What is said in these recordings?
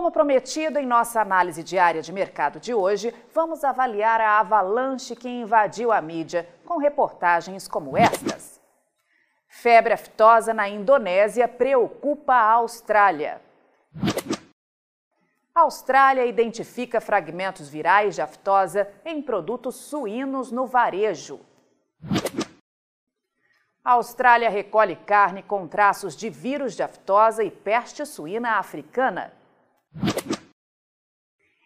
Como prometido em nossa análise diária de mercado de hoje, vamos avaliar a avalanche que invadiu a mídia com reportagens como estas. Febre aftosa na Indonésia preocupa a Austrália. A Austrália identifica fragmentos virais de aftosa em produtos suínos no varejo. A Austrália recolhe carne com traços de vírus de aftosa e peste suína africana.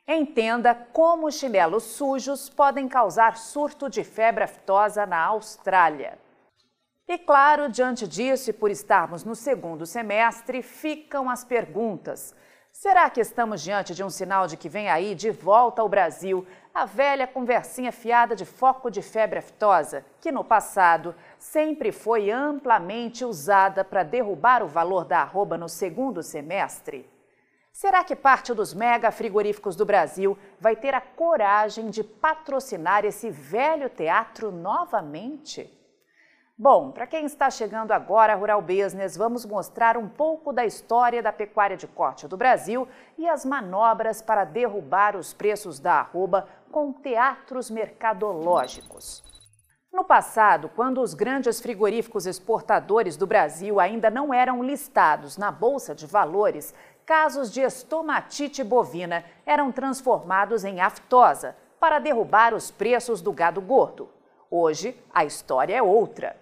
Entenda como chinelos sujos podem causar surto de febre aftosa na Austrália. E claro, diante disso e por estarmos no segundo semestre, ficam as perguntas. Será que estamos diante de um sinal de que vem aí de volta ao Brasil a velha conversinha fiada de foco de febre aftosa, que no passado sempre foi amplamente usada para derrubar o valor da arroba no segundo semestre? Será que parte dos mega frigoríficos do Brasil vai ter a coragem de patrocinar esse velho teatro novamente? Bom, para quem está chegando agora a Rural Business, vamos mostrar um pouco da história da pecuária de corte do Brasil e as manobras para derrubar os preços da arroba com teatros mercadológicos. No passado, quando os grandes frigoríficos exportadores do Brasil ainda não eram listados na Bolsa de Valores, casos de estomatite bovina eram transformados em aftosa para derrubar os preços do gado gordo. Hoje, a história é outra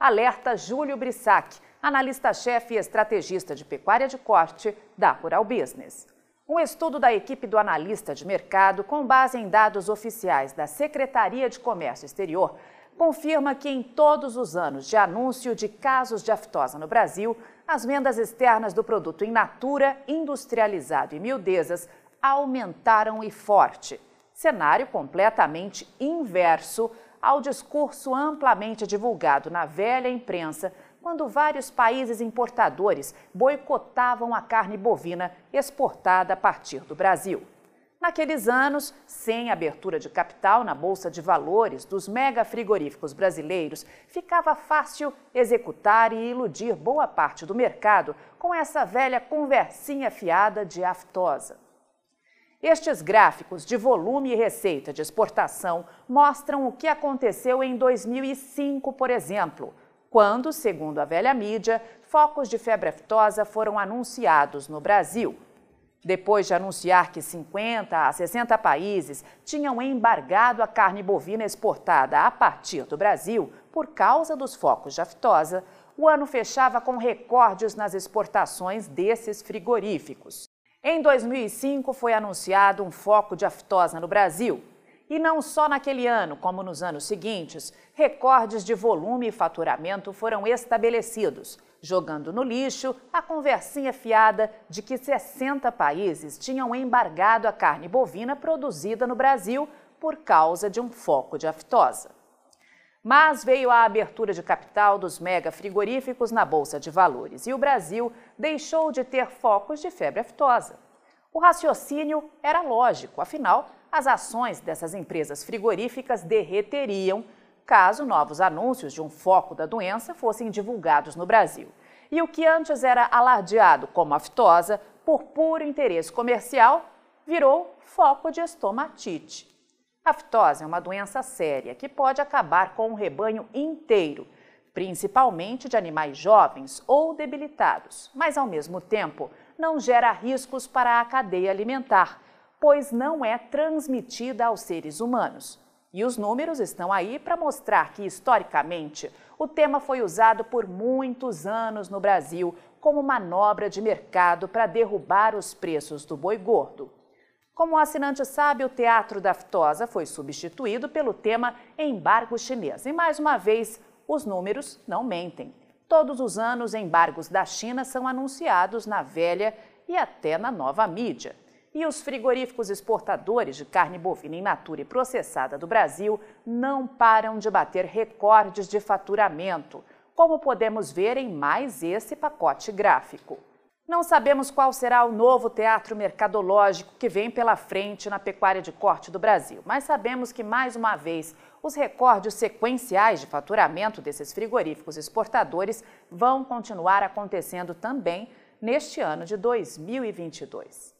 alerta Júlio Brissac, analista-chefe e estrategista de pecuária de corte da Rural Business. Um estudo da equipe do analista de mercado, com base em dados oficiais da Secretaria de Comércio Exterior, confirma que em todos os anos de anúncio de casos de aftosa no Brasil, as vendas externas do produto in natura, industrializado e miudezas aumentaram e forte. Cenário completamente inverso ao discurso amplamente divulgado na velha imprensa quando vários países importadores boicotavam a carne bovina exportada a partir do Brasil. Naqueles anos, sem abertura de capital na Bolsa de Valores dos mega frigoríficos brasileiros, ficava fácil executar e iludir boa parte do mercado com essa velha conversinha fiada de aftosa. Estes gráficos de volume e receita de exportação mostram o que aconteceu em 2005, por exemplo, quando, segundo a velha mídia, focos de febre aftosa foram anunciados no Brasil. Depois de anunciar que 50 a 60 países tinham embargado a carne bovina exportada a partir do Brasil por causa dos focos de aftosa, o ano fechava com recordes nas exportações desses frigoríficos. Em 2005 foi anunciado um foco de aftosa no Brasil. E não só naquele ano, como nos anos seguintes, recordes de volume e faturamento foram estabelecidos, jogando no lixo a conversinha fiada de que 60 países tinham embargado a carne bovina produzida no Brasil por causa de um foco de aftosa. Mas veio a abertura de capital dos mega frigoríficos na Bolsa de Valores e o Brasil deixou de ter focos de febre aftosa. O raciocínio era lógico, afinal, as ações dessas empresas frigoríficas derreteriam caso novos anúncios de um foco da doença fossem divulgados no Brasil. E o que antes era alardeado como aftosa, por puro interesse comercial, virou foco de estomatite. A é uma doença séria que pode acabar com o rebanho inteiro, principalmente de animais jovens ou debilitados, mas ao mesmo tempo não gera riscos para a cadeia alimentar, pois não é transmitida aos seres humanos. E os números estão aí para mostrar que, historicamente, o tema foi usado por muitos anos no Brasil como manobra de mercado para derrubar os preços do boi gordo. Como o assinante sabe, o Teatro da Aftosa foi substituído pelo tema Embargo Chinês. E mais uma vez, os números não mentem. Todos os anos, embargos da China são anunciados na velha e até na nova mídia. E os frigoríficos exportadores de carne bovina in natura e processada do Brasil não param de bater recordes de faturamento, como podemos ver em mais esse pacote gráfico. Não sabemos qual será o novo teatro mercadológico que vem pela frente na pecuária de corte do Brasil, mas sabemos que, mais uma vez, os recordes sequenciais de faturamento desses frigoríficos exportadores vão continuar acontecendo também neste ano de 2022.